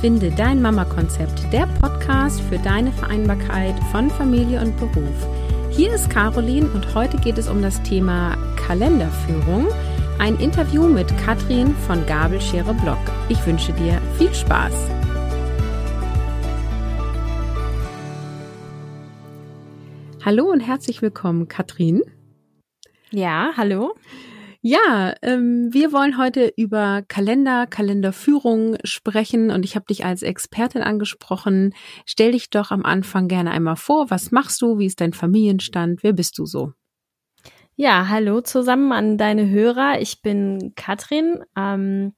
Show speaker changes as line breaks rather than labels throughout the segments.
Finde dein Mama-Konzept, der Podcast für deine Vereinbarkeit von Familie und Beruf. Hier ist Caroline und heute geht es um das Thema Kalenderführung. Ein Interview mit Katrin von Gabelschere Blog. Ich wünsche dir viel Spaß. Hallo und herzlich willkommen, Katrin.
Ja, hallo.
Ja, ähm, wir wollen heute über Kalender, Kalenderführung sprechen und ich habe dich als Expertin angesprochen. Stell dich doch am Anfang gerne einmal vor. Was machst du? Wie ist dein Familienstand? Wer bist du so?
Ja, hallo zusammen an deine Hörer. Ich bin Katrin. Ähm,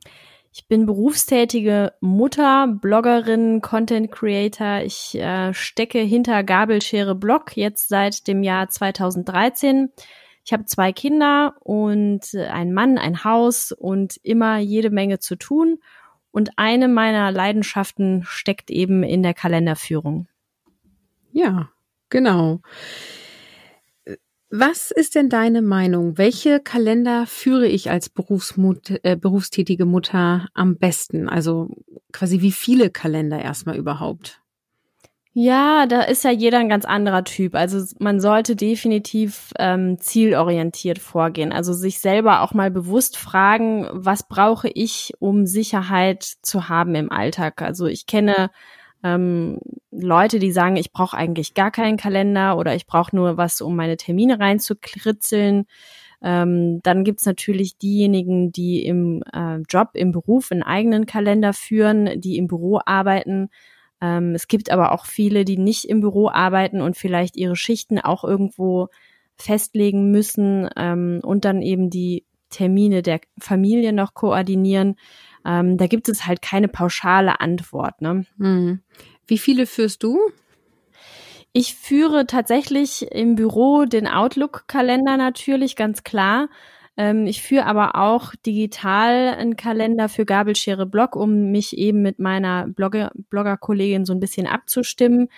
ich bin berufstätige Mutter, Bloggerin, Content Creator. Ich äh, stecke hinter Gabelschere Blog jetzt seit dem Jahr 2013 ich habe zwei Kinder und einen Mann, ein Haus und immer jede Menge zu tun. Und eine meiner Leidenschaften steckt eben in der Kalenderführung.
Ja, genau. Was ist denn deine Meinung? Welche Kalender führe ich als Berufsmut, äh, berufstätige Mutter am besten? Also quasi wie viele Kalender erstmal überhaupt?
Ja, da ist ja jeder ein ganz anderer Typ. Also man sollte definitiv ähm, zielorientiert vorgehen. Also sich selber auch mal bewusst fragen, was brauche ich, um Sicherheit zu haben im Alltag. Also ich kenne ähm, Leute, die sagen, ich brauche eigentlich gar keinen Kalender oder ich brauche nur was, um meine Termine reinzukritzeln. Ähm, dann gibt's natürlich diejenigen, die im äh, Job, im Beruf einen eigenen Kalender führen, die im Büro arbeiten ähm, es gibt aber auch viele, die nicht im Büro arbeiten und vielleicht ihre Schichten auch irgendwo festlegen müssen ähm, und dann eben die Termine der Familie noch koordinieren. Ähm, da gibt es halt keine pauschale Antwort. Ne?
Mhm. Wie viele führst du?
Ich führe tatsächlich im Büro den Outlook-Kalender natürlich, ganz klar. Ähm, ich führe aber auch digital einen Kalender für Gabelschere Blog, um mich eben mit meiner Blogger, Blogger-Kollegin so ein bisschen abzustimmen.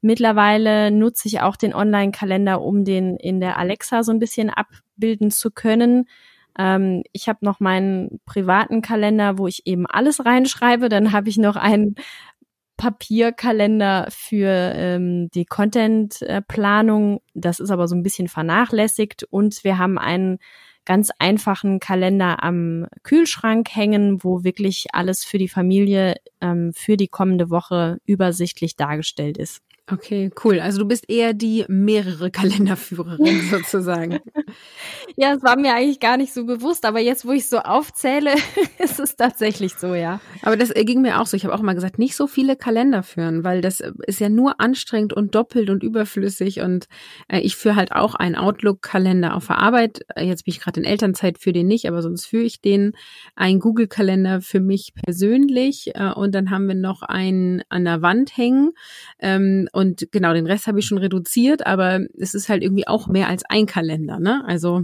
Mittlerweile nutze ich auch den Online-Kalender, um den in der Alexa so ein bisschen abbilden zu können. Ähm, ich habe noch meinen privaten Kalender, wo ich eben alles reinschreibe. Dann habe ich noch einen Papierkalender für ähm, die Content-Planung. Das ist aber so ein bisschen vernachlässigt. Und wir haben einen ganz einfachen Kalender am Kühlschrank hängen, wo wirklich alles für die Familie ähm, für die kommende Woche übersichtlich dargestellt ist.
Okay, cool. Also du bist eher die mehrere Kalenderführerin sozusagen.
ja, es war mir eigentlich gar nicht so bewusst, aber jetzt, wo ich so aufzähle, ist es tatsächlich so, ja.
Aber das ging mir auch so. Ich habe auch mal gesagt, nicht so viele Kalender führen, weil das ist ja nur anstrengend und doppelt und überflüssig. Und äh, ich führe halt auch einen Outlook-Kalender auf der Arbeit. Jetzt bin ich gerade in Elternzeit, für den nicht, aber sonst führe ich den. Ein Google-Kalender für mich persönlich. Äh, und dann haben wir noch einen an der Wand hängen. Ähm, und genau, den Rest habe ich schon reduziert, aber es ist halt irgendwie auch mehr als ein Kalender, ne? Also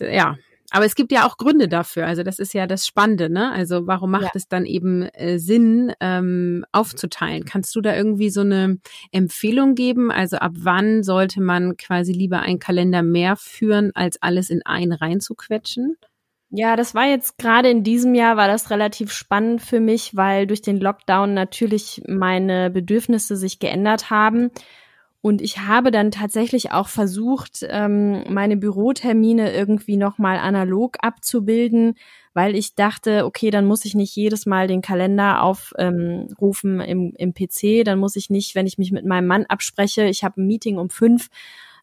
ja, aber es gibt ja auch Gründe dafür. Also das ist ja das Spannende, ne? Also warum macht ja. es dann eben äh, Sinn, ähm, aufzuteilen? Kannst du da irgendwie so eine Empfehlung geben? Also ab wann sollte man quasi lieber einen Kalender mehr führen, als alles in einen reinzuquetschen?
Ja, das war jetzt gerade in diesem Jahr war das relativ spannend für mich, weil durch den Lockdown natürlich meine Bedürfnisse sich geändert haben. Und ich habe dann tatsächlich auch versucht, ähm, meine Bürotermine irgendwie nochmal analog abzubilden, weil ich dachte, okay, dann muss ich nicht jedes Mal den Kalender aufrufen ähm, im, im PC, dann muss ich nicht, wenn ich mich mit meinem Mann abspreche, ich habe ein Meeting um fünf,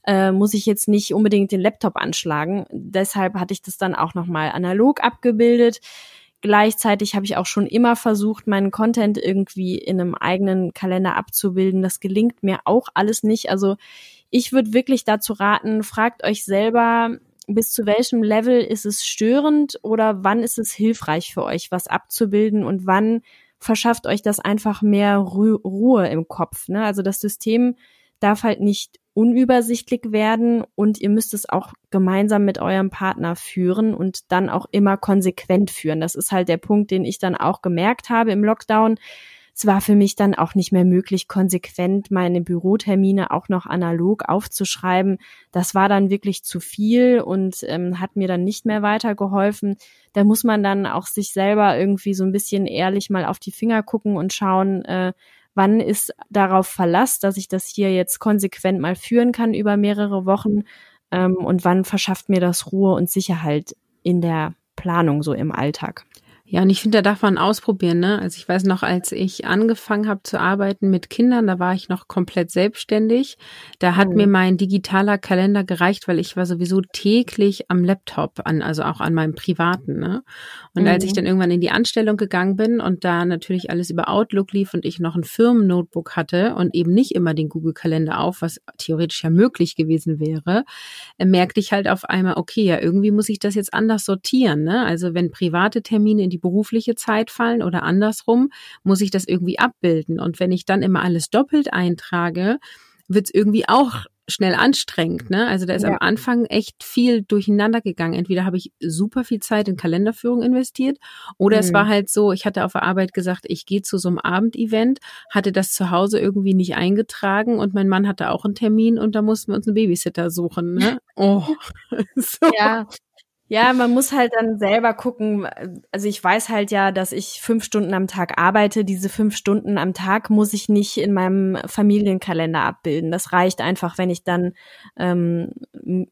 äh, muss ich jetzt nicht unbedingt den Laptop anschlagen. Deshalb hatte ich das dann auch nochmal analog abgebildet. Gleichzeitig habe ich auch schon immer versucht, meinen Content irgendwie in einem eigenen Kalender abzubilden. Das gelingt mir auch alles nicht. Also ich würde wirklich dazu raten, fragt euch selber, bis zu welchem Level ist es störend oder wann ist es hilfreich für euch, was abzubilden und wann verschafft euch das einfach mehr Ru Ruhe im Kopf. Ne? Also das System darf halt nicht unübersichtlich werden und ihr müsst es auch gemeinsam mit eurem Partner führen und dann auch immer konsequent führen. Das ist halt der Punkt, den ich dann auch gemerkt habe im Lockdown, es war für mich dann auch nicht mehr möglich, konsequent meine Bürotermine auch noch analog aufzuschreiben. Das war dann wirklich zu viel und ähm, hat mir dann nicht mehr weitergeholfen. Da muss man dann auch sich selber irgendwie so ein bisschen ehrlich mal auf die Finger gucken und schauen, äh, wann ist darauf Verlass, dass ich das hier jetzt konsequent mal führen kann über mehrere Wochen ähm, und wann verschafft mir das Ruhe und Sicherheit in der Planung so im Alltag.
Ja, und ich finde, da darf man ausprobieren, ne? Also ich weiß noch, als ich angefangen habe zu arbeiten mit Kindern, da war ich noch komplett selbstständig. Da hat mhm. mir mein digitaler Kalender gereicht, weil ich war sowieso täglich am Laptop an, also auch an meinem privaten, ne? Und mhm. als ich mhm. dann irgendwann in die Anstellung gegangen bin und da natürlich alles über Outlook lief und ich noch ein Firmennotebook hatte und eben nicht immer den Google Kalender auf, was theoretisch ja möglich gewesen wäre, äh, merkte ich halt auf einmal, okay, ja, irgendwie muss ich das jetzt anders sortieren, ne? Also wenn private Termine in die berufliche Zeit fallen oder andersrum, muss ich das irgendwie abbilden. Und wenn ich dann immer alles doppelt eintrage, wird es irgendwie auch schnell anstrengend. Ne? Also da ist ja. am Anfang echt viel durcheinander gegangen. Entweder habe ich super viel Zeit in Kalenderführung investiert oder mhm. es war halt so, ich hatte auf der Arbeit gesagt, ich gehe zu so einem Abendevent, hatte das zu Hause irgendwie nicht eingetragen und mein Mann hatte auch einen Termin und da mussten wir uns einen Babysitter suchen. Ne? Oh,
so. Ja, ja, man muss halt dann selber gucken. Also ich weiß halt ja, dass ich fünf Stunden am Tag arbeite. Diese fünf Stunden am Tag muss ich nicht in meinem Familienkalender abbilden. Das reicht einfach, wenn ich dann ähm,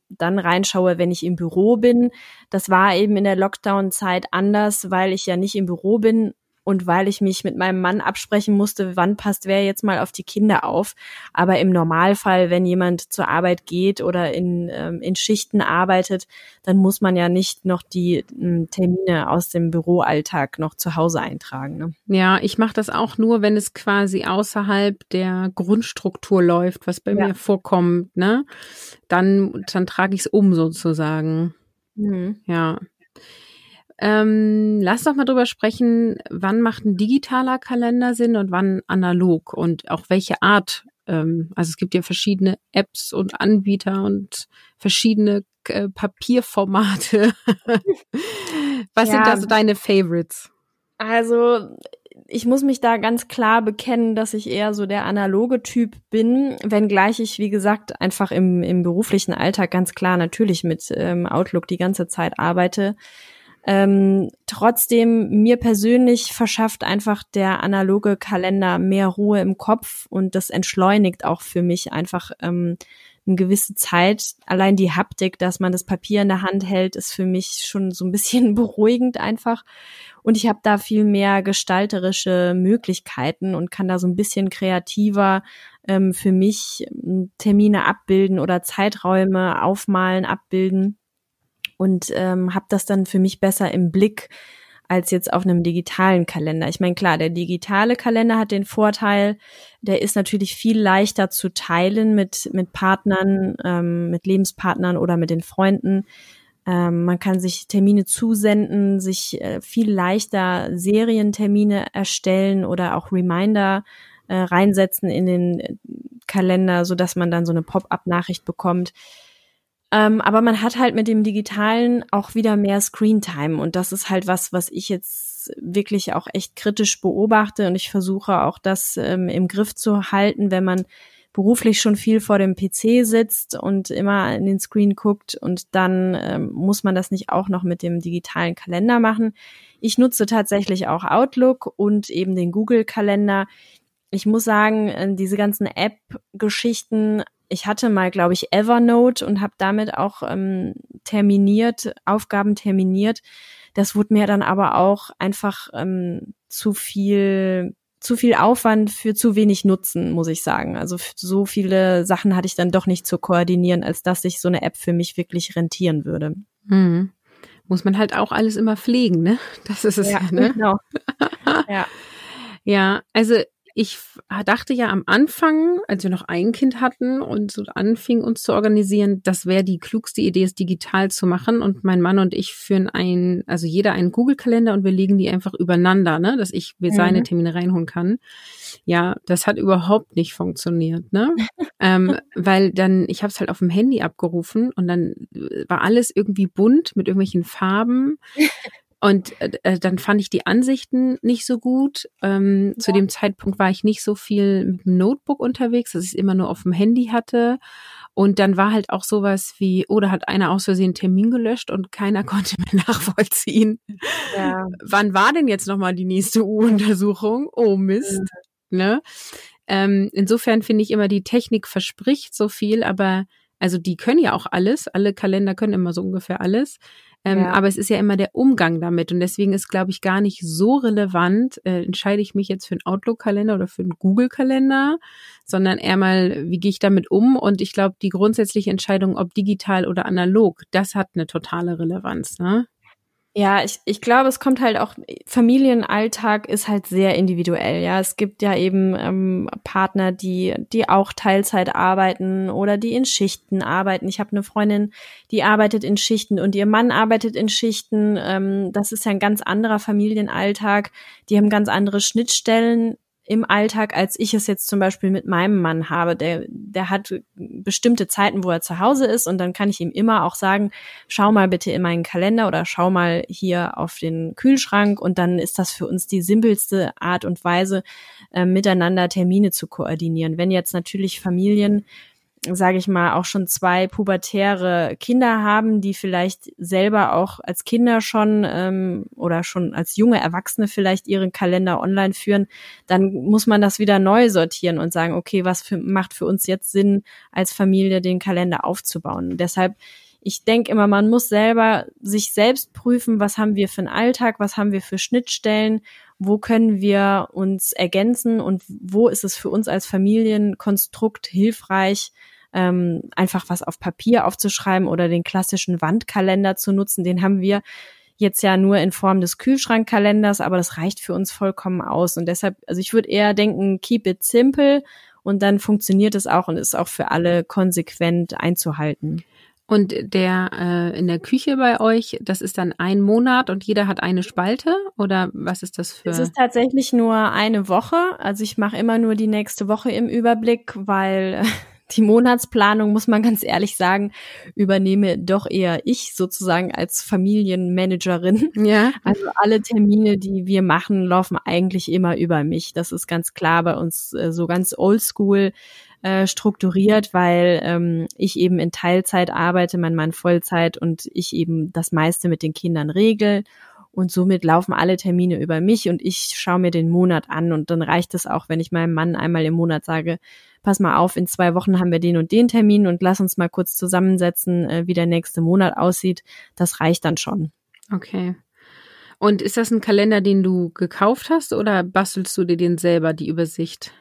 dann reinschaue, wenn ich im Büro bin. Das war eben in der Lockdown-Zeit anders, weil ich ja nicht im Büro bin und weil ich mich mit meinem Mann absprechen musste, wann passt wer jetzt mal auf die Kinder auf. Aber im Normalfall, wenn jemand zur Arbeit geht oder in, ähm, in Schichten arbeitet, dann muss man ja nicht noch die äh, Termine aus dem Büroalltag noch zu Hause eintragen. Ne?
Ja, ich mache das auch nur, wenn es quasi außerhalb der Grundstruktur läuft, was bei ja. mir vorkommt. Ne? Dann, dann trage ich es um sozusagen. Mhm. Ja. Ähm, lass doch mal drüber sprechen, wann macht ein digitaler Kalender Sinn und wann analog und auch welche Art. Ähm, also es gibt ja verschiedene Apps und Anbieter und verschiedene äh, Papierformate. Was ja. sind da so deine Favorites?
Also ich muss mich da ganz klar bekennen, dass ich eher so der analoge Typ bin, wenngleich ich, wie gesagt, einfach im, im beruflichen Alltag ganz klar natürlich mit ähm, Outlook die ganze Zeit arbeite. Ähm, trotzdem, mir persönlich verschafft einfach der analoge Kalender mehr Ruhe im Kopf und das entschleunigt auch für mich einfach ähm, eine gewisse Zeit. Allein die Haptik, dass man das Papier in der Hand hält, ist für mich schon so ein bisschen beruhigend einfach. Und ich habe da viel mehr gestalterische Möglichkeiten und kann da so ein bisschen kreativer ähm, für mich ähm, Termine abbilden oder Zeiträume aufmalen, abbilden und ähm, habe das dann für mich besser im Blick als jetzt auf einem digitalen Kalender. Ich meine, klar, der digitale Kalender hat den Vorteil, der ist natürlich viel leichter zu teilen mit, mit Partnern, ähm, mit Lebenspartnern oder mit den Freunden. Ähm, man kann sich Termine zusenden, sich äh, viel leichter Serientermine erstellen oder auch Reminder äh, reinsetzen in den Kalender, so dass man dann so eine Pop-up-Nachricht bekommt. Ähm, aber man hat halt mit dem Digitalen auch wieder mehr Screentime und das ist halt was, was ich jetzt wirklich auch echt kritisch beobachte und ich versuche auch das ähm, im Griff zu halten, wenn man beruflich schon viel vor dem PC sitzt und immer in den Screen guckt und dann ähm, muss man das nicht auch noch mit dem digitalen Kalender machen. Ich nutze tatsächlich auch Outlook und eben den Google Kalender. Ich muss sagen, äh, diese ganzen App-Geschichten ich hatte mal, glaube ich, Evernote und habe damit auch ähm, terminiert, Aufgaben terminiert. Das wurde mir dann aber auch einfach ähm, zu viel zu viel Aufwand für zu wenig Nutzen, muss ich sagen. Also so viele Sachen hatte ich dann doch nicht zu koordinieren, als dass sich so eine App für mich wirklich rentieren würde.
Hm. Muss man halt auch alles immer pflegen, ne? Das ist es ja, ne? Genau. ja. ja, also ich dachte ja am Anfang, als wir noch ein Kind hatten und so anfing uns zu organisieren, das wäre die klugste Idee, es digital zu machen. Und mein Mann und ich führen ein, also jeder einen Google-Kalender und wir legen die einfach übereinander, ne, dass ich mir seine mhm. Termine reinholen kann. Ja, das hat überhaupt nicht funktioniert, ne? ähm, weil dann, ich habe es halt auf dem Handy abgerufen und dann war alles irgendwie bunt mit irgendwelchen Farben. Und äh, dann fand ich die Ansichten nicht so gut. Ähm, ja. Zu dem Zeitpunkt war ich nicht so viel mit dem Notebook unterwegs, dass ich es immer nur auf dem Handy hatte. Und dann war halt auch sowas wie, oder oh, hat einer aus Versehen einen Termin gelöscht und keiner konnte mehr nachvollziehen. Ja. Wann war denn jetzt nochmal die nächste U-Untersuchung? Oh Mist. Ja. Ne? Ähm, insofern finde ich immer, die Technik verspricht so viel, aber also die können ja auch alles. Alle Kalender können immer so ungefähr alles. Ähm, ja. Aber es ist ja immer der Umgang damit. Und deswegen ist, glaube ich, gar nicht so relevant, äh, entscheide ich mich jetzt für einen Outlook-Kalender oder für einen Google-Kalender, sondern eher mal, wie gehe ich damit um? Und ich glaube, die grundsätzliche Entscheidung, ob digital oder analog, das hat eine totale Relevanz. Ne?
Ja, ich, ich glaube, es kommt halt auch, Familienalltag ist halt sehr individuell, ja. Es gibt ja eben ähm, Partner, die, die auch Teilzeit arbeiten oder die in Schichten arbeiten. Ich habe eine Freundin, die arbeitet in Schichten und ihr Mann arbeitet in Schichten. Ähm, das ist ja ein ganz anderer Familienalltag. Die haben ganz andere Schnittstellen im Alltag, als ich es jetzt zum Beispiel mit meinem Mann habe. Der, der hat bestimmte Zeiten, wo er zu Hause ist und dann kann ich ihm immer auch sagen, schau mal bitte in meinen Kalender oder schau mal hier auf den Kühlschrank und dann ist das für uns die simpelste Art und Weise, äh, miteinander Termine zu koordinieren. Wenn jetzt natürlich Familien sage ich mal, auch schon zwei pubertäre Kinder haben, die vielleicht selber auch als Kinder schon ähm, oder schon als junge Erwachsene vielleicht ihren Kalender online führen, dann muss man das wieder neu sortieren und sagen, okay, was für, macht für uns jetzt Sinn, als Familie den Kalender aufzubauen. Deshalb, ich denke immer, man muss selber sich selbst prüfen, was haben wir für einen Alltag, was haben wir für Schnittstellen wo können wir uns ergänzen und wo ist es für uns als Familienkonstrukt hilfreich, ähm, einfach was auf Papier aufzuschreiben oder den klassischen Wandkalender zu nutzen. Den haben wir jetzt ja nur in Form des Kühlschrankkalenders, aber das reicht für uns vollkommen aus. Und deshalb, also ich würde eher denken, keep it simple und dann funktioniert es auch und ist auch für alle konsequent einzuhalten.
Und der äh, in der Küche bei euch, das ist dann ein Monat und jeder hat eine Spalte oder was ist das für?
Es ist tatsächlich nur eine Woche. Also ich mache immer nur die nächste Woche im Überblick, weil die Monatsplanung, muss man ganz ehrlich sagen, übernehme doch eher ich sozusagen als Familienmanagerin. Ja. Also alle Termine, die wir machen, laufen eigentlich immer über mich. Das ist ganz klar bei uns äh, so ganz oldschool äh, strukturiert, weil ähm, ich eben in Teilzeit arbeite, mein Mann Vollzeit und ich eben das meiste mit den Kindern regel. Und somit laufen alle Termine über mich und ich schaue mir den Monat an und dann reicht es auch, wenn ich meinem Mann einmal im Monat sage, pass mal auf, in zwei Wochen haben wir den und den Termin und lass uns mal kurz zusammensetzen, äh, wie der nächste Monat aussieht. Das reicht dann schon.
Okay. Und ist das ein Kalender, den du gekauft hast oder bastelst du dir den selber, die Übersicht?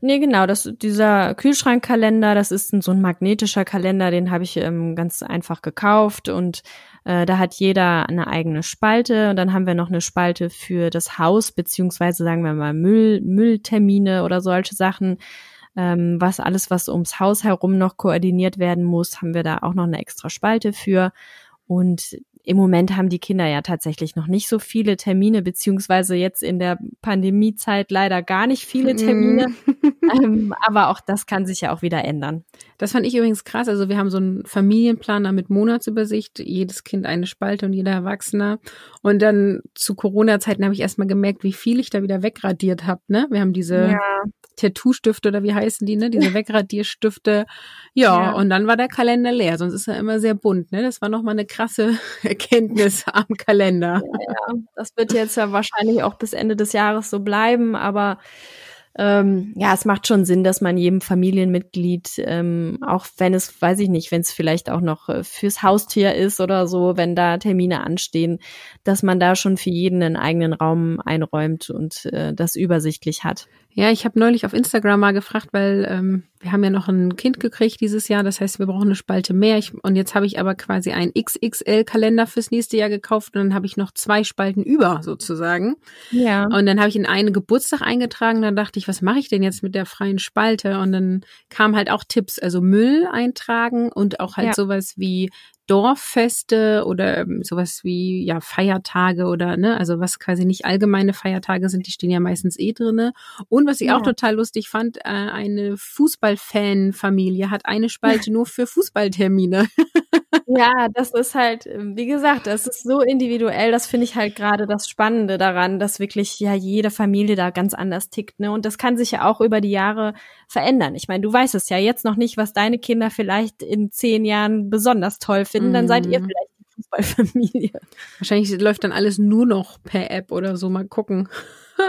Nee, genau, das, dieser Kühlschrankkalender, das ist ein, so ein magnetischer Kalender, den habe ich ähm, ganz einfach gekauft und äh, da hat jeder eine eigene Spalte und dann haben wir noch eine Spalte für das Haus, beziehungsweise sagen wir mal Müll, Mülltermine oder solche Sachen. Ähm, was alles, was ums Haus herum noch koordiniert werden muss, haben wir da auch noch eine extra Spalte für. Und im Moment haben die Kinder ja tatsächlich noch nicht so viele Termine, beziehungsweise jetzt in der Pandemiezeit leider gar nicht viele Termine. Mhm. ähm, aber auch das kann sich ja auch wieder ändern.
Das fand ich übrigens krass. Also wir haben so einen Familienplaner mit Monatsübersicht, jedes Kind eine Spalte und jeder Erwachsener. Und dann zu Corona-Zeiten habe ich erstmal gemerkt, wie viel ich da wieder wegradiert habe. Ne? Wir haben diese ja. Tattoo-Stifte oder wie heißen die, ne? Diese Wegradierstifte. Ja, ja, und dann war der Kalender leer, sonst ist er immer sehr bunt, ne? Das war nochmal eine krasse Erkenntnis am Kalender.
Ja, das wird jetzt ja wahrscheinlich auch bis Ende des Jahres so bleiben, aber ähm, ja, es macht schon Sinn, dass man jedem Familienmitglied, ähm, auch wenn es, weiß ich nicht, wenn es vielleicht auch noch äh, fürs Haustier ist oder so, wenn da Termine anstehen, dass man da schon für jeden einen eigenen Raum einräumt und äh, das übersichtlich hat.
Ja, ich habe neulich auf Instagram mal gefragt, weil ähm, wir haben ja noch ein Kind gekriegt dieses Jahr, das heißt, wir brauchen eine Spalte mehr. Ich, und jetzt habe ich aber quasi einen XXL-Kalender fürs nächste Jahr gekauft und dann habe ich noch zwei Spalten über sozusagen. Ja. Und dann habe ich in einen Geburtstag eingetragen, dann dachte ich, was mache ich denn jetzt mit der freien Spalte? Und dann kamen halt auch Tipps, also Müll eintragen und auch halt ja. sowas wie Dorffeste oder ähm, sowas wie ja Feiertage oder ne, also was quasi nicht allgemeine Feiertage sind, die stehen ja meistens eh drinne. Und was ich ja. auch total lustig fand, äh, eine Fußballfan-Familie hat eine Spalte nur für Fußballtermine.
ja, das ist halt, wie gesagt, das ist so individuell. Das finde ich halt gerade das Spannende daran, dass wirklich ja jede Familie da ganz anders tickt. Ne? Und das kann sich ja auch über die Jahre verändern. Ich meine, du weißt es ja jetzt noch nicht, was deine Kinder vielleicht in zehn Jahren besonders toll finden. Dann seid ihr mhm. vielleicht die Fußballfamilie.
Wahrscheinlich läuft dann alles nur noch per App oder so. Mal gucken.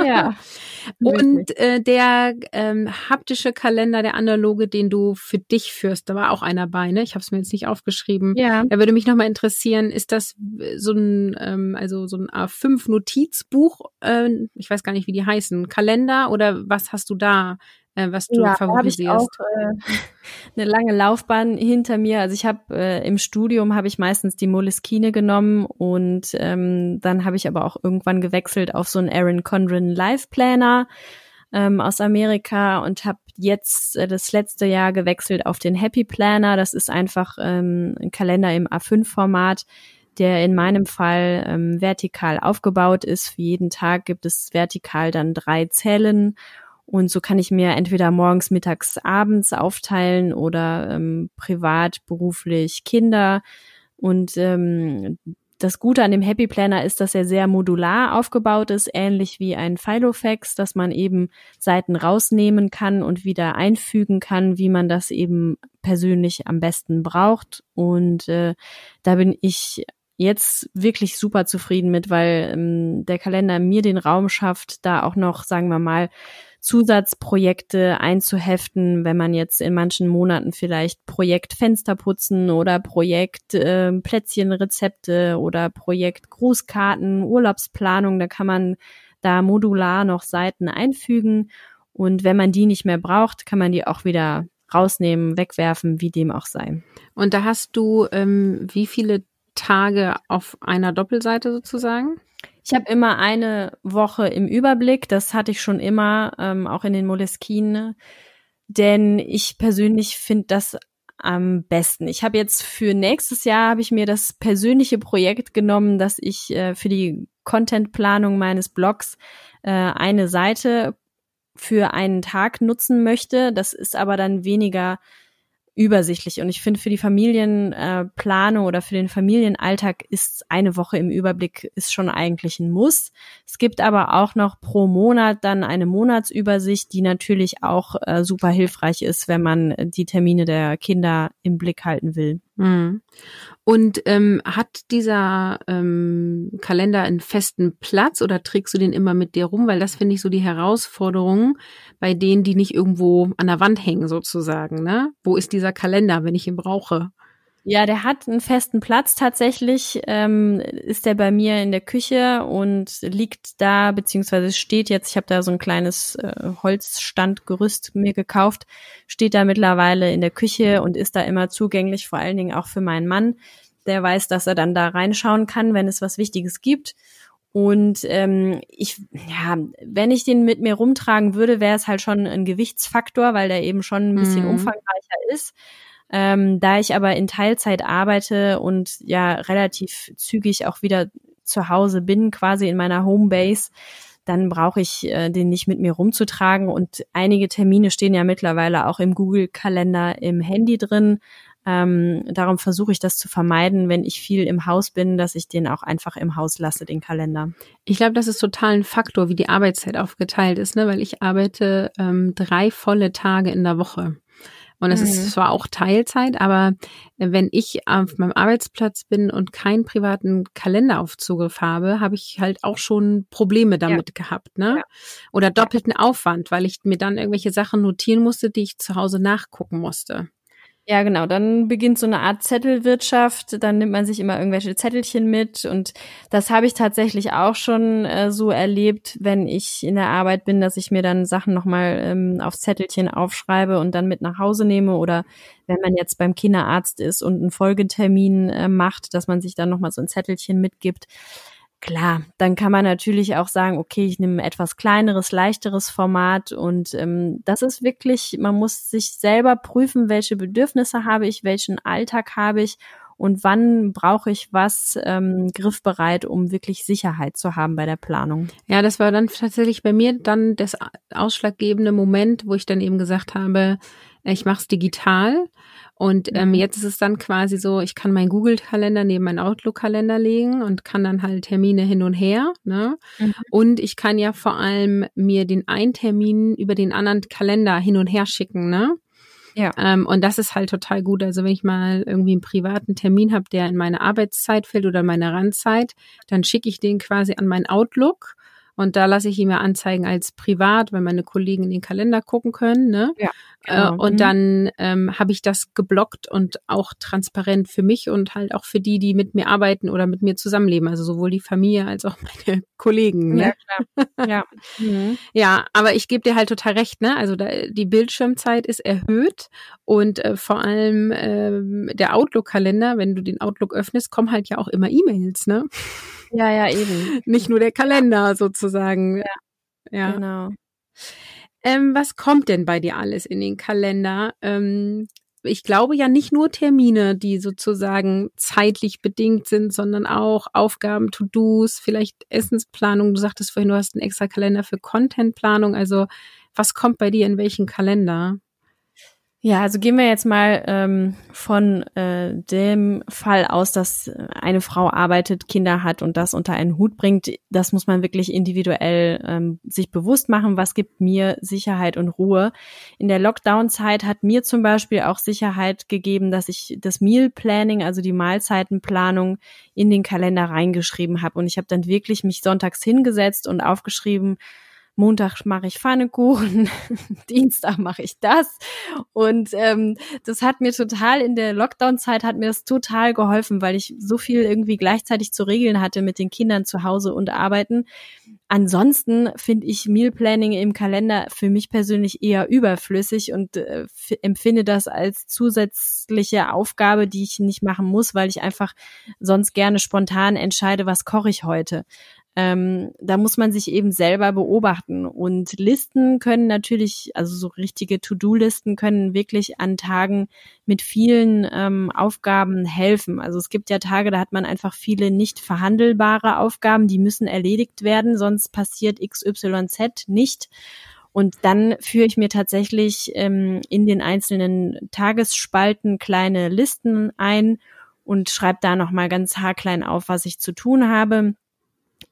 Ja.
Und äh, der ähm, haptische Kalender, der analoge, den du für dich führst, da war auch einer bei, ne? Ich habe es mir jetzt nicht aufgeschrieben.
Ja.
Da würde mich nochmal interessieren, ist das so ein, ähm, also so ein A5-Notizbuch, äh, ich weiß gar nicht, wie die heißen, Kalender oder was hast du da äh, was du ja, favorisierst?
Auch äh, eine lange Laufbahn hinter mir. Also ich habe äh, im Studium habe ich meistens die Moleskine genommen und ähm, dann habe ich aber auch irgendwann gewechselt auf so einen Aaron Condren Life Planner ähm, aus Amerika und habe jetzt äh, das letzte Jahr gewechselt auf den Happy Planner. Das ist einfach ähm, ein Kalender im A5-Format, der in meinem Fall ähm, vertikal aufgebaut ist. Für jeden Tag gibt es vertikal dann drei Zellen und so kann ich mir entweder morgens, mittags, abends aufteilen oder ähm, privat, beruflich, Kinder. Und ähm, das Gute an dem Happy Planner ist, dass er sehr modular aufgebaut ist, ähnlich wie ein Filofax, dass man eben Seiten rausnehmen kann und wieder einfügen kann, wie man das eben persönlich am besten braucht. Und äh, da bin ich jetzt wirklich super zufrieden mit, weil ähm, der Kalender mir den Raum schafft, da auch noch, sagen wir mal, Zusatzprojekte einzuheften, wenn man jetzt in manchen Monaten vielleicht Projekt Fensterputzen oder Projekt äh, Plätzchenrezepte oder Projekt Grußkarten, Urlaubsplanung, da kann man da modular noch Seiten einfügen und wenn man die nicht mehr braucht, kann man die auch wieder rausnehmen, wegwerfen, wie dem auch sei.
Und da hast du ähm, wie viele Tage auf einer Doppelseite sozusagen?
Ich habe immer eine Woche im Überblick. Das hatte ich schon immer, ähm, auch in den Moleskinen. Denn ich persönlich finde das am besten. Ich habe jetzt für nächstes Jahr habe ich mir das persönliche Projekt genommen, dass ich äh, für die Contentplanung meines Blogs äh, eine Seite für einen Tag nutzen möchte. Das ist aber dann weniger übersichtlich. Und ich finde, für die Familienplanung äh, oder für den Familienalltag ist eine Woche im Überblick ist schon eigentlich ein Muss. Es gibt aber auch noch pro Monat dann eine Monatsübersicht, die natürlich auch äh, super hilfreich ist, wenn man die Termine der Kinder im Blick halten will.
Mhm. Und ähm, hat dieser ähm, Kalender einen festen Platz oder trägst du den immer mit dir rum? Weil das finde ich so die Herausforderung bei denen, die nicht irgendwo an der Wand hängen sozusagen. Ne? Wo ist dieser Kalender, wenn ich ihn brauche?
Ja, der hat einen festen Platz tatsächlich. Ähm, ist der bei mir in der Küche und liegt da, beziehungsweise steht jetzt, ich habe da so ein kleines äh, Holzstandgerüst mir gekauft, steht da mittlerweile in der Küche und ist da immer zugänglich, vor allen Dingen auch für meinen Mann. Der weiß, dass er dann da reinschauen kann, wenn es was Wichtiges gibt. Und ähm, ich, ja, wenn ich den mit mir rumtragen würde, wäre es halt schon ein Gewichtsfaktor, weil der eben schon ein bisschen mm. umfangreicher ist. Ähm, da ich aber in Teilzeit arbeite und ja relativ zügig auch wieder zu Hause bin, quasi in meiner Homebase, dann brauche ich äh, den nicht mit mir rumzutragen. Und einige Termine stehen ja mittlerweile auch im Google-Kalender im Handy drin. Ähm, darum versuche ich das zu vermeiden, wenn ich viel im Haus bin, dass ich den auch einfach im Haus lasse, den Kalender.
Ich glaube, das ist total ein Faktor, wie die Arbeitszeit aufgeteilt ist, ne? weil ich arbeite ähm, drei volle Tage in der Woche. Und es mhm. ist zwar auch Teilzeit, aber wenn ich auf meinem Arbeitsplatz bin und keinen privaten Kalenderaufzugriff habe, habe ich halt auch schon Probleme damit ja. gehabt, ne? Ja. Oder doppelten Aufwand, weil ich mir dann irgendwelche Sachen notieren musste, die ich zu Hause nachgucken musste.
Ja, genau. Dann beginnt so eine Art Zettelwirtschaft. Dann nimmt man sich immer irgendwelche Zettelchen mit. Und das habe ich tatsächlich auch schon äh, so erlebt, wenn ich in der Arbeit bin, dass ich mir dann Sachen nochmal ähm, auf Zettelchen aufschreibe und dann mit nach Hause nehme. Oder wenn man jetzt beim Kinderarzt ist und einen Folgetermin äh, macht, dass man sich dann nochmal so ein Zettelchen mitgibt. Klar, dann kann man natürlich auch sagen, okay, ich nehme etwas kleineres, leichteres Format und ähm, das ist wirklich, man muss sich selber prüfen, welche Bedürfnisse habe ich, welchen Alltag habe ich und wann brauche ich was ähm, griffbereit, um wirklich Sicherheit zu haben bei der Planung.
Ja, das war dann tatsächlich bei mir dann das ausschlaggebende Moment, wo ich dann eben gesagt habe, Ich mache es digital und ähm, mhm. jetzt ist es dann quasi so, ich kann meinen Google-Kalender neben meinen Outlook-Kalender legen und kann dann halt Termine hin und her. Ne? Mhm. Und ich kann ja vor allem mir den einen Termin über den anderen Kalender hin und her schicken. Ne? Ja. Ähm, und das ist halt total gut. Also wenn ich mal irgendwie einen privaten Termin habe, der in meine Arbeitszeit fällt oder meine Randzeit, dann schicke ich den quasi an meinen Outlook und da lasse ich ihn mir anzeigen als privat, wenn meine Kollegen in den Kalender gucken können. Ne? Ja, äh, genau. äh, und mhm. dann ähm, habe ich das geblockt und auch transparent für mich und halt auch für die, die mit mir arbeiten oder mit mir zusammenleben. Also sowohl die Familie als auch meine Kollegen. Ne? Ja, klar. ja. Mhm. ja, aber ich gebe dir halt total recht. Ne? Also da, die Bildschirmzeit ist erhöht und äh, vor allem äh, der Outlook-Kalender, wenn du den Outlook öffnest, kommen halt ja auch immer E-Mails. Ne?
Ja, ja, eben.
Nicht nur der Kalender sozusagen. Ja, ja. genau. Ähm, was kommt denn bei dir alles in den Kalender? Ähm, ich glaube ja nicht nur Termine, die sozusagen zeitlich bedingt sind, sondern auch Aufgaben, To-Dos, vielleicht Essensplanung. Du sagtest vorhin, du hast einen extra Kalender für Contentplanung. Also was kommt bei dir in welchen Kalender?
Ja, also gehen wir jetzt mal ähm, von äh, dem Fall aus, dass eine Frau arbeitet, Kinder hat und das unter einen Hut bringt. Das muss man wirklich individuell ähm, sich bewusst machen. Was gibt mir Sicherheit und Ruhe? In der Lockdown-Zeit hat mir zum Beispiel auch Sicherheit gegeben, dass ich das Meal Planning, also die Mahlzeitenplanung, in den Kalender reingeschrieben habe. Und ich habe dann wirklich mich sonntags hingesetzt und aufgeschrieben, Montag mache ich Pfannekuchen, Dienstag mache ich das. Und ähm, das hat mir total in der Lockdown-Zeit hat mir das total geholfen, weil ich so viel irgendwie gleichzeitig zu regeln hatte mit den Kindern zu Hause und arbeiten. Ansonsten finde ich Meal Planning im Kalender für mich persönlich eher überflüssig und äh, empfinde das als zusätzliche Aufgabe, die ich nicht machen muss, weil ich einfach sonst gerne spontan entscheide, was koche ich heute. Ähm, da muss man sich eben selber beobachten. Und Listen können natürlich, also so richtige To-Do-Listen können wirklich an Tagen mit vielen ähm, Aufgaben helfen. Also es gibt ja Tage, da hat man einfach viele nicht verhandelbare Aufgaben, die müssen erledigt werden, sonst passiert XYZ nicht. Und dann führe ich mir tatsächlich ähm, in den einzelnen Tagesspalten kleine Listen ein und schreibe da nochmal ganz haarklein auf, was ich zu tun habe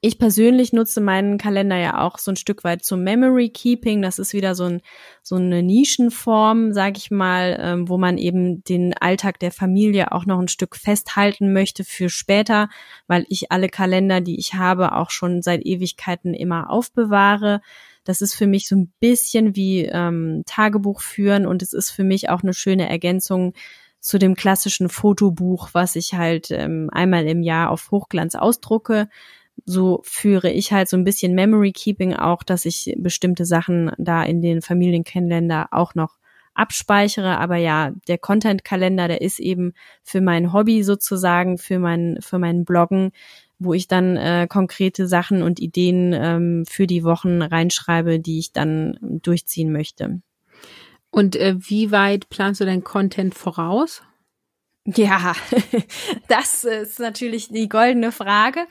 ich persönlich nutze meinen Kalender ja auch so ein Stück weit zum Memory Keeping. Das ist wieder so, ein, so eine Nischenform, sage ich mal, ähm, wo man eben den Alltag der Familie auch noch ein Stück festhalten möchte für später, weil ich alle Kalender, die ich habe, auch schon seit Ewigkeiten immer aufbewahre. Das ist für mich so ein bisschen wie ähm, Tagebuch führen und es ist für mich auch eine schöne Ergänzung zu dem klassischen Fotobuch, was ich halt ähm, einmal im Jahr auf Hochglanz ausdrucke so führe ich halt so ein bisschen Memory Keeping auch, dass ich bestimmte Sachen da in den Familienkennländer auch noch abspeichere. Aber ja, der Content-Kalender, der ist eben für mein Hobby sozusagen, für mein, für meinen Bloggen, wo ich dann äh, konkrete Sachen und Ideen ähm, für die Wochen reinschreibe, die ich dann durchziehen möchte.
Und äh, wie weit planst du dein Content voraus?
Ja, das ist natürlich die goldene Frage.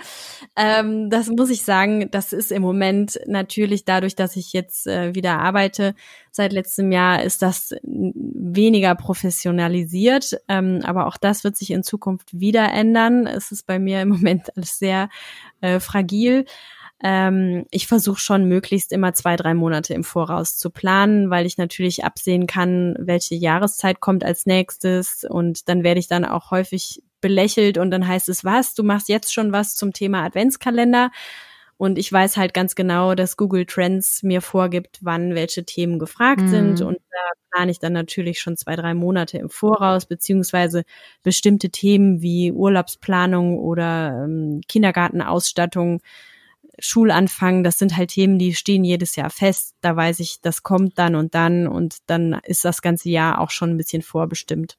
Ähm, das muss ich sagen, das ist im Moment natürlich dadurch, dass ich jetzt äh, wieder arbeite. Seit letztem Jahr ist das weniger professionalisiert, ähm, aber auch das wird sich in Zukunft wieder ändern. Es ist bei mir im Moment alles sehr äh, fragil. Ähm, ich versuche schon möglichst immer zwei, drei Monate im Voraus zu planen, weil ich natürlich absehen kann, welche Jahreszeit kommt als nächstes und dann werde ich dann auch häufig belächelt und dann heißt es, was, du machst jetzt schon was zum Thema Adventskalender. Und ich weiß halt ganz genau, dass Google Trends mir vorgibt, wann welche Themen gefragt mhm. sind. Und da plane ich dann natürlich schon zwei, drei Monate im Voraus, beziehungsweise bestimmte Themen wie Urlaubsplanung oder ähm, Kindergartenausstattung Schulanfang, das sind halt Themen, die stehen jedes Jahr fest. Da weiß ich, das kommt dann und dann und dann ist das ganze Jahr auch schon ein bisschen vorbestimmt.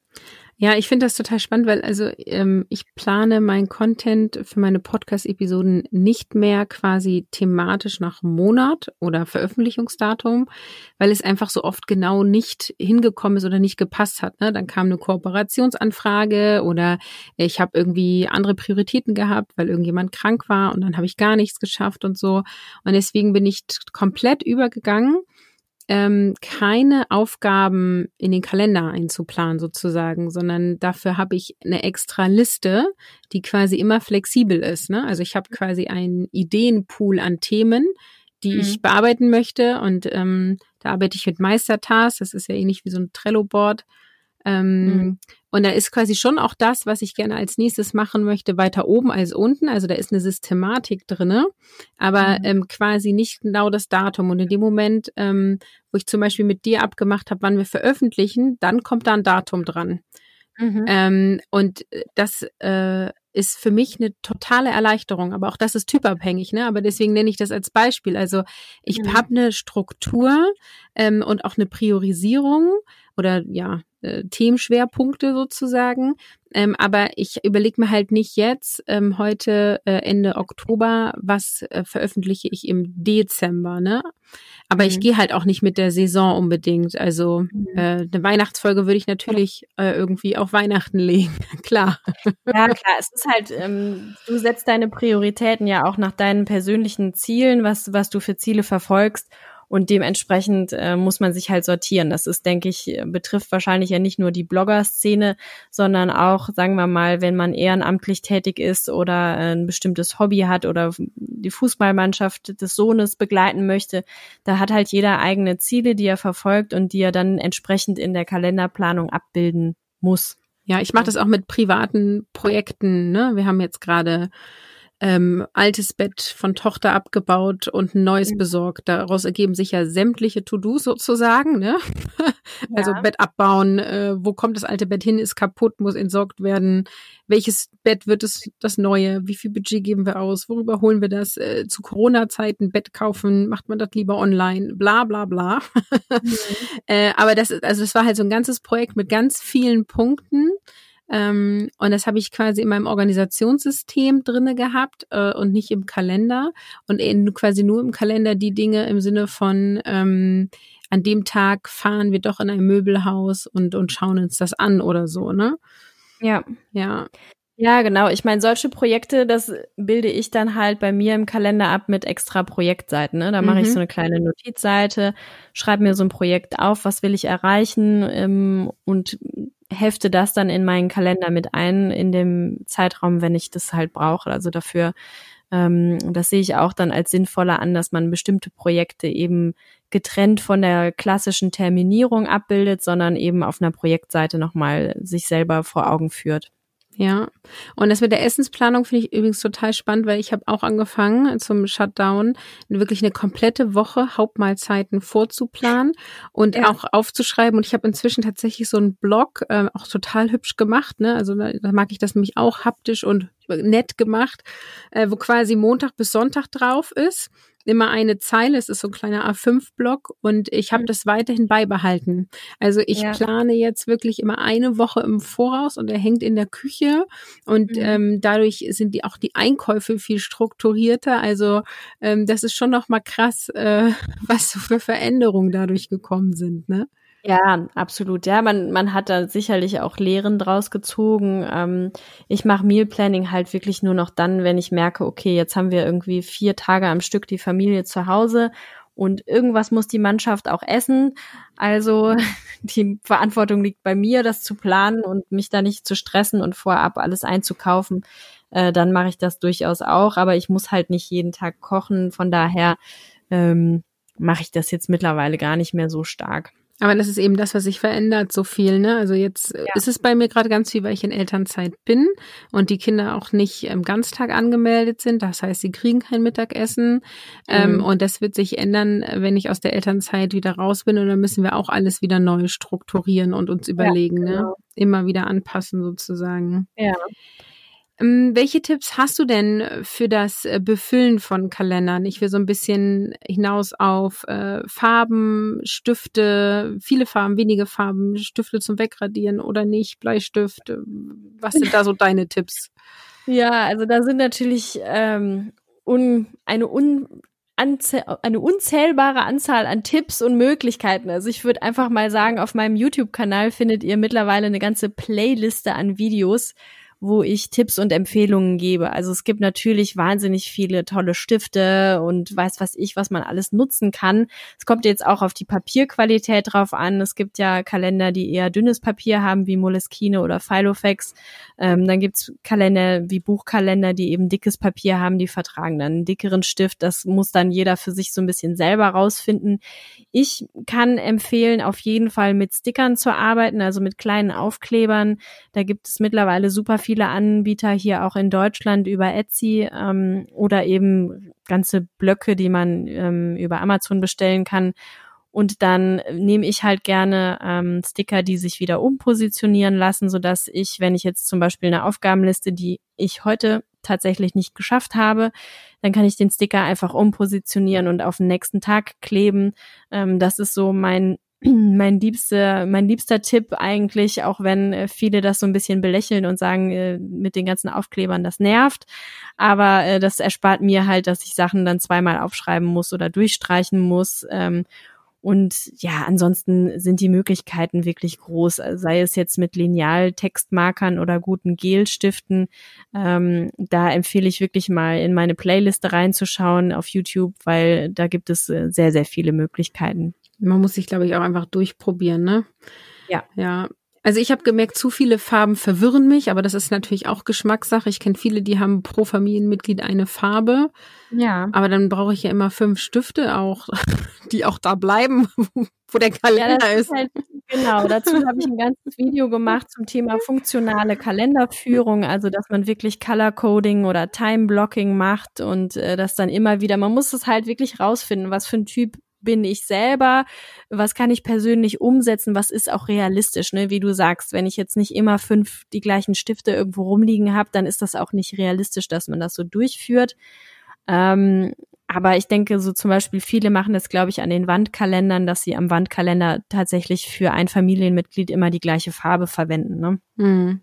Ja, ich finde das total spannend, weil also ähm, ich plane mein Content für meine Podcast-Episoden nicht mehr quasi thematisch nach Monat oder Veröffentlichungsdatum, weil es einfach so oft genau nicht hingekommen ist oder nicht gepasst hat. Ne? Dann kam eine Kooperationsanfrage oder ich habe irgendwie andere Prioritäten gehabt, weil irgendjemand krank war und dann habe ich gar nichts geschafft und so. Und deswegen bin ich komplett übergegangen ähm, keine Aufgaben in den Kalender einzuplanen sozusagen, sondern dafür habe ich eine extra Liste, die quasi immer flexibel ist. Ne? Also ich habe quasi einen Ideenpool an Themen, die mhm. ich bearbeiten möchte und ähm, da arbeite ich mit Meistertasks, das ist ja ähnlich wie so ein Trello-Board. Ähm, mhm. Und da ist quasi schon auch das, was ich gerne als nächstes machen möchte, weiter oben als unten. Also da ist eine Systematik drinne, aber mhm. ähm, quasi nicht genau das Datum. Und in dem Moment, ähm, wo ich zum Beispiel mit dir abgemacht habe, wann wir veröffentlichen, dann kommt da ein Datum dran. Mhm. Ähm, und das äh, ist für mich eine totale Erleichterung. Aber auch das ist typabhängig, ne? Aber deswegen nenne ich das als Beispiel. Also ich mhm. habe eine Struktur ähm, und auch eine Priorisierung oder ja, äh, Themenschwerpunkte sozusagen. Ähm, aber ich überlege mir halt nicht jetzt, ähm, heute äh, Ende Oktober, was äh, veröffentliche ich im Dezember, ne? Aber mhm. ich gehe halt auch nicht mit der Saison unbedingt. Also mhm. äh, eine Weihnachtsfolge würde ich natürlich äh, irgendwie auf Weihnachten legen, klar.
Ja, klar. Es ist halt, ähm, du setzt deine Prioritäten ja auch nach deinen persönlichen Zielen, was, was du für Ziele verfolgst. Und dementsprechend äh, muss man sich halt sortieren. Das ist, denke ich, betrifft wahrscheinlich ja nicht nur die Blogger-Szene, sondern auch, sagen wir mal, wenn man ehrenamtlich tätig ist oder äh, ein bestimmtes Hobby hat oder die Fußballmannschaft des Sohnes begleiten möchte, da hat halt jeder eigene Ziele, die er verfolgt und die er dann entsprechend in der Kalenderplanung abbilden muss.
Ja, ich mache das auch mit privaten Projekten. Ne? Wir haben jetzt gerade ähm, altes Bett von Tochter abgebaut und ein neues mhm. besorgt. Daraus ergeben sich ja sämtliche To-Dos sozusagen. Ne? Also ja. Bett abbauen, äh, wo kommt das alte Bett hin, ist kaputt, muss entsorgt werden. Welches Bett wird es das neue? Wie viel Budget geben wir aus? Worüber holen wir das? Äh, zu Corona-Zeiten Bett kaufen, macht man das lieber online? Bla bla bla. Mhm. äh, aber das, also das war halt so ein ganzes Projekt mit ganz vielen Punkten. Ähm, und das habe ich quasi in meinem Organisationssystem drinne gehabt äh, und nicht im Kalender. Und in, quasi nur im Kalender die Dinge im Sinne von ähm, an dem Tag fahren wir doch in ein Möbelhaus und, und schauen uns das an oder so, ne?
Ja. Ja. Ja, genau. Ich meine, solche Projekte, das bilde ich dann halt bei mir im Kalender ab mit extra Projektseiten. Ne? Da mache ich mhm. so eine kleine Notizseite, schreibe mir so ein Projekt auf, was will ich erreichen ähm, und hefte das dann in meinen Kalender mit ein in dem Zeitraum, wenn ich das halt brauche. Also dafür, ähm, das sehe ich auch dann als sinnvoller an, dass man bestimmte Projekte eben getrennt von der klassischen Terminierung abbildet, sondern eben auf einer Projektseite nochmal sich selber vor Augen führt.
Ja, und das mit der Essensplanung finde ich übrigens total spannend, weil ich habe auch angefangen zum Shutdown wirklich eine komplette Woche Hauptmahlzeiten vorzuplanen und ja. auch aufzuschreiben. Und ich habe inzwischen tatsächlich so einen Blog äh, auch total hübsch gemacht. Ne? Also da, da mag ich das nämlich auch haptisch und nett gemacht, äh, wo quasi Montag bis Sonntag drauf ist immer eine Zeile, es ist so ein kleiner A5-Block und ich habe mhm. das weiterhin beibehalten. Also ich ja. plane jetzt wirklich immer eine Woche im Voraus und er hängt in der Küche und mhm. ähm, dadurch sind die auch die Einkäufe viel strukturierter. Also ähm, das ist schon noch mal krass, äh, was so für Veränderungen dadurch gekommen sind. Ne?
Ja, absolut. Ja, man, man hat da sicherlich auch Lehren draus gezogen. Ähm, ich mache Meal Planning halt wirklich nur noch dann, wenn ich merke, okay, jetzt haben wir irgendwie vier Tage am Stück die Familie zu Hause und irgendwas muss die Mannschaft auch essen. Also die Verantwortung liegt bei mir, das zu planen und mich da nicht zu stressen und vorab alles einzukaufen. Äh, dann mache ich das durchaus auch, aber ich muss halt nicht jeden Tag kochen. Von daher ähm, mache ich das jetzt mittlerweile gar nicht mehr so stark.
Aber das ist eben das, was sich verändert, so viel, ne? Also jetzt ja. ist es bei mir gerade ganz viel, weil ich in Elternzeit bin und die Kinder auch nicht im Ganztag angemeldet sind. Das heißt, sie kriegen kein Mittagessen. Ähm, mhm. Ähm, und das wird sich ändern, wenn ich aus der Elternzeit wieder raus bin. Und dann müssen wir auch alles wieder neu strukturieren und uns überlegen, ja, ne? genau. ne? Immer wieder anpassen sozusagen.
Ja.
Ähm, welche Tipps hast du denn für das äh, Befüllen von Kalendern? Ich will so ein bisschen hinaus auf äh, Farben, Stifte, viele Farben, wenige Farben, Stifte zum Wegradieren oder nicht, Bleistift. Was sind da so deine Tipps?
Ja, also da sind natürlich ähm, un, eine un, eine unzählbare Anzahl an Tipps und Möglichkeiten. Also ich würde einfach mal sagen, auf meinem YouTube-Kanal findet ihr mittlerweile eine ganze Playliste an Videos, wo ich Tipps und Empfehlungen gebe. Also es gibt natürlich wahnsinnig viele tolle Stifte und weiß was ich, was man alles nutzen kann. Es kommt jetzt auch auf die Papierqualität drauf an. Es gibt ja Kalender, die eher dünnes Papier haben, wie Moleskine oder Filofax. Ähm, dann gibt's Kalender wie Buchkalender, die eben dickes Papier haben, die vertragen dann einen dickeren Stift. Das muss dann jeder für sich so ein bisschen selber rausfinden. Ich kann empfehlen, auf jeden Fall mit Stickern zu arbeiten, also mit kleinen Aufklebern. Da gibt es mittlerweile super viele Anbieter hier auch in Deutschland über Etsy ähm, oder eben ganze Blöcke, die man ähm, über Amazon bestellen kann. Und dann nehme ich halt gerne ähm, Sticker, die sich wieder umpositionieren lassen, so dass ich, wenn ich jetzt zum Beispiel eine Aufgabenliste, die ich heute tatsächlich nicht geschafft habe, dann kann ich den Sticker einfach umpositionieren und auf den nächsten Tag kleben. Ähm, das ist so mein mein liebster, mein liebster Tipp eigentlich, auch wenn äh, viele das so ein bisschen belächeln und sagen, äh, mit den ganzen Aufklebern, das nervt. Aber äh, das erspart mir halt, dass ich Sachen dann zweimal aufschreiben muss oder durchstreichen muss. Ähm, und ja, ansonsten sind die Möglichkeiten wirklich groß, sei es jetzt mit Lineal-Textmarkern oder guten Gelstiften. Ähm, da empfehle ich wirklich mal in meine Playliste reinzuschauen auf YouTube, weil da gibt es sehr, sehr viele Möglichkeiten.
Man muss sich, glaube ich, auch einfach durchprobieren, ne?
Ja.
Ja. Also ich habe gemerkt, zu viele Farben verwirren mich, aber das ist natürlich auch Geschmackssache. Ich kenne viele, die haben pro Familienmitglied eine Farbe.
Ja.
Aber dann brauche ich ja immer fünf Stifte auch, die auch da bleiben, wo der Kalender ja, ist. ist. Halt,
genau, dazu habe ich ein ganzes Video gemacht zum Thema funktionale Kalenderführung, also dass man wirklich Color Coding oder Time Blocking macht und äh, das dann immer wieder, man muss es halt wirklich rausfinden, was für ein Typ bin ich selber, was kann ich persönlich umsetzen, was ist auch realistisch, ne? Wie du sagst, wenn ich jetzt nicht immer fünf die gleichen Stifte irgendwo rumliegen habe, dann ist das auch nicht realistisch, dass man das so durchführt. Ähm, aber ich denke, so zum Beispiel viele machen das, glaube ich, an den Wandkalendern, dass sie am Wandkalender tatsächlich für ein Familienmitglied immer die gleiche Farbe verwenden. Ne?
Mhm.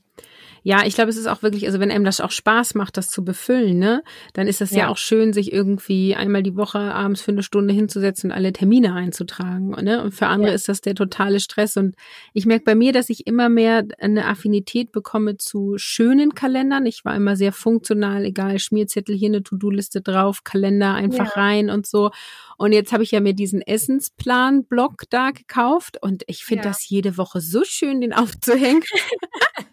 Ja, ich glaube, es ist auch wirklich, also wenn einem das auch Spaß macht, das zu befüllen, ne, dann ist es ja. ja. auch schön, sich irgendwie einmal die Woche abends für eine Stunde hinzusetzen und alle Termine einzutragen. Ne? Und für andere ja. ist das der totale Stress. Und ich merke bei mir, dass ich immer mehr eine Affinität bekomme zu schönen Kalendern. Ich war immer sehr funktional, egal, Schmierzettel hier eine To-Do-Liste drauf, Kalender einfach ja. rein und so. Und jetzt habe ich ja mir diesen Essensplan-Block da gekauft und ich finde das jede Woche so schön, den aufzuhängen.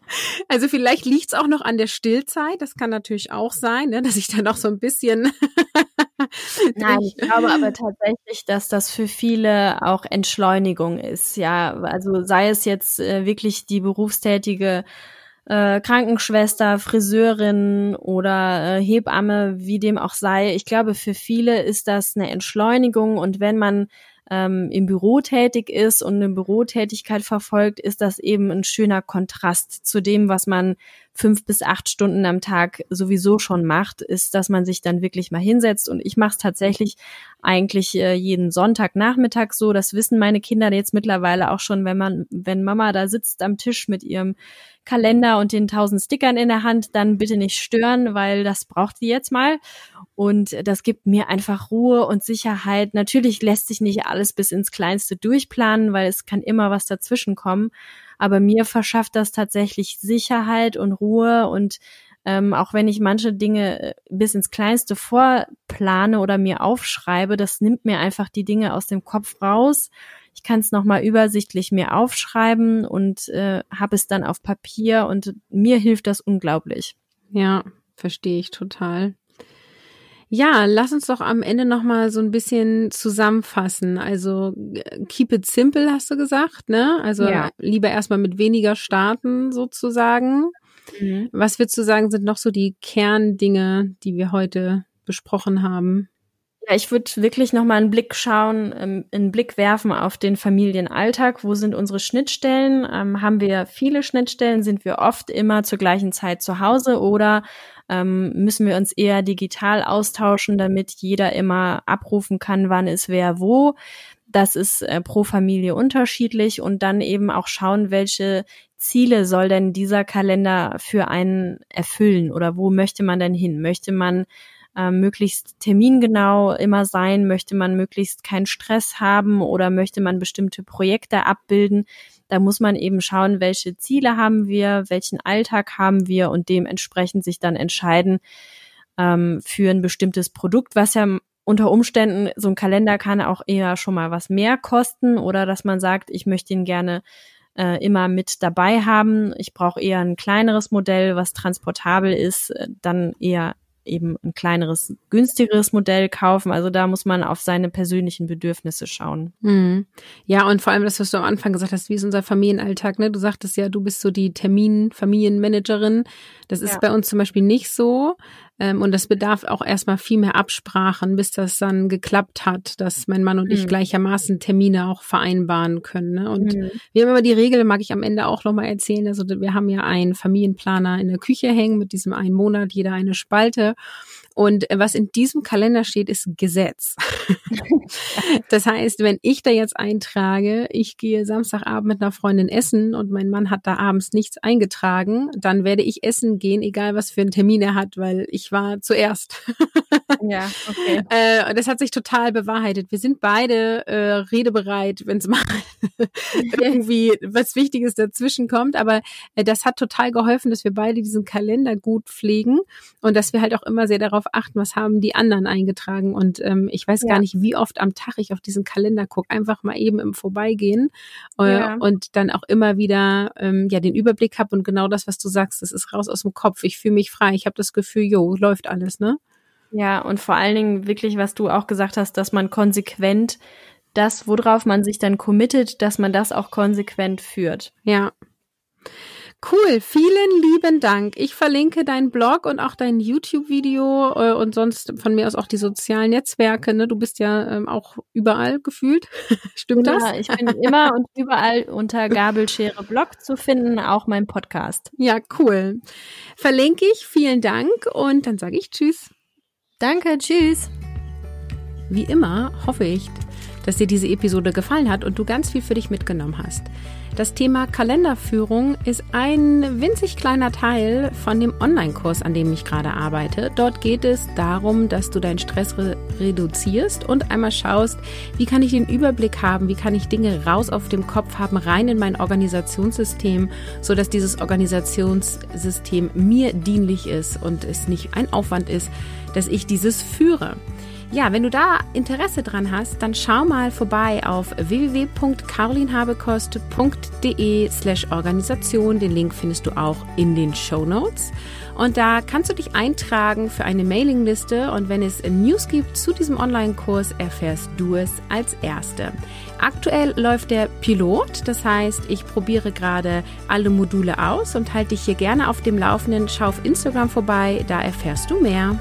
also vielleicht liegt es auch noch an der Stillzeit. Das kann natürlich auch sein, ne, dass ich dann auch so ein bisschen.
Nein, ich glaube aber tatsächlich, dass das für viele auch Entschleunigung ist. Ja, also sei es jetzt äh, wirklich die berufstätige äh, Krankenschwester, Friseurin oder äh, Hebamme, wie dem auch sei. Ich glaube, für viele ist das eine Entschleunigung und wenn man ähm, im Büro tätig ist und eine Bürotätigkeit verfolgt, ist das eben ein schöner Kontrast zu dem, was man fünf bis acht Stunden am Tag sowieso schon macht, ist, dass man sich dann wirklich mal hinsetzt. Und ich mache es tatsächlich eigentlich äh, jeden Sonntagnachmittag so. Das wissen meine Kinder jetzt mittlerweile auch schon, wenn man, wenn Mama da sitzt am Tisch mit ihrem Kalender und den tausend Stickern in der Hand, dann bitte nicht stören, weil das braucht sie jetzt mal. Und das gibt mir einfach Ruhe und Sicherheit. Natürlich lässt sich nicht alles bis ins Kleinste durchplanen, weil es kann immer was dazwischen kommen. Aber mir verschafft das tatsächlich Sicherheit und Ruhe und ähm, auch wenn ich manche Dinge äh, bis ins Kleinste vorplane oder mir aufschreibe, das nimmt mir einfach die Dinge aus dem Kopf raus ich kann es nochmal übersichtlich mir aufschreiben und äh, habe es dann auf Papier und mir hilft das unglaublich.
Ja, verstehe ich total. Ja, lass uns doch am Ende nochmal so ein bisschen zusammenfassen. Also keep it simple, hast du gesagt, ne? Also ja. lieber erstmal mit weniger starten sozusagen. Mhm. Was würdest du sagen, sind noch so die Kerndinge, die wir heute besprochen haben?
Ja, ich würde wirklich nochmal einen Blick schauen, ähm, einen Blick werfen auf den Familienalltag. Wo sind unsere Schnittstellen? Ähm, haben wir viele Schnittstellen? Sind wir oft immer zur gleichen Zeit zu Hause oder ähm, müssen wir uns eher digital austauschen, damit jeder immer abrufen kann, wann ist wer wo? Das ist äh, pro Familie unterschiedlich und dann eben auch schauen, welche Ziele soll denn dieser Kalender für einen erfüllen oder wo möchte man denn hin? Möchte man äh, möglichst termingenau immer sein? Möchte man möglichst keinen Stress haben oder möchte man bestimmte Projekte abbilden? Da muss man eben schauen, welche Ziele haben wir, welchen Alltag haben wir und dementsprechend sich dann entscheiden ähm, für ein bestimmtes Produkt, was ja unter Umständen, so ein Kalender kann auch eher schon mal was mehr kosten oder dass man sagt, ich möchte ihn gerne äh, immer mit dabei haben. Ich brauche eher ein kleineres Modell, was transportabel ist, äh, dann eher eben ein kleineres, günstigeres Modell kaufen. Also da muss man auf seine persönlichen Bedürfnisse schauen.
Mhm. Ja, und vor allem das, was du am Anfang gesagt hast, wie ist unser Familienalltag, ne? Du sagtest ja, du bist so die Termin-Familienmanagerin. Das ist ja. bei uns zum Beispiel nicht so. Ähm, und das bedarf auch erstmal viel mehr Absprachen, bis das dann geklappt hat, dass mein Mann und ich mhm. gleichermaßen Termine auch vereinbaren können. Ne? Und mhm. wir haben immer die Regel, mag ich am Ende auch nochmal erzählen. Also wir haben ja einen Familienplaner in der Küche hängen mit diesem einen Monat, jeder eine Spalte. Und was in diesem Kalender steht, ist Gesetz. das heißt, wenn ich da jetzt eintrage, ich gehe Samstagabend mit einer Freundin essen und mein Mann hat da abends nichts eingetragen, dann werde ich essen gehen, egal was für einen Termin er hat, weil ich war zuerst.
ja, okay.
Äh, das hat sich total bewahrheitet. Wir sind beide äh, redebereit, wenn es mal irgendwie was Wichtiges dazwischen kommt. Aber äh, das hat total geholfen, dass wir beide diesen Kalender gut pflegen und dass wir halt auch immer sehr darauf achten, was haben die anderen eingetragen. Und ähm, ich weiß ja. gar nicht, wie oft am Tag ich auf diesen Kalender gucke. Einfach mal eben im Vorbeigehen äh, ja. und dann auch immer wieder ähm, ja den Überblick habe und genau das, was du sagst, das ist raus aus dem Kopf. Ich fühle mich frei. Ich habe das Gefühl, jo, läuft alles, ne?
Ja, und vor allen Dingen wirklich, was du auch gesagt hast, dass man konsequent das, worauf man sich dann committet, dass man das auch konsequent führt.
Ja. Cool, vielen lieben Dank. Ich verlinke deinen Blog und auch dein YouTube-Video äh, und sonst von mir aus auch die sozialen Netzwerke. Ne? Du bist ja ähm, auch überall gefühlt. Stimmt das?
Ja, ich bin immer und überall unter Gabelschere Blog zu finden, auch mein Podcast.
Ja, cool. Verlinke ich. Vielen Dank und dann sage ich Tschüss.
Danke, tschüss.
Wie immer hoffe ich, dass dir diese Episode gefallen hat und du ganz viel für dich mitgenommen hast. Das Thema Kalenderführung ist ein winzig kleiner Teil von dem Online-Kurs, an dem ich gerade arbeite. Dort geht es darum, dass du deinen Stress re reduzierst und einmal schaust, wie kann ich den Überblick haben, wie kann ich Dinge raus auf dem Kopf haben, rein in mein Organisationssystem, so dass dieses Organisationssystem mir dienlich ist und es nicht ein Aufwand ist, dass ich dieses führe. Ja, wenn du da Interesse dran hast, dann schau mal vorbei auf www.carolinhabekost.de slash Organisation. Den Link findest du auch in den Show Notes. Und da kannst du dich eintragen für eine Mailingliste und wenn es News gibt zu diesem Online-Kurs, erfährst du es als Erste. Aktuell läuft der Pilot, das heißt, ich probiere gerade alle Module aus und halte dich hier gerne auf dem Laufenden. Schau auf Instagram vorbei, da erfährst du mehr.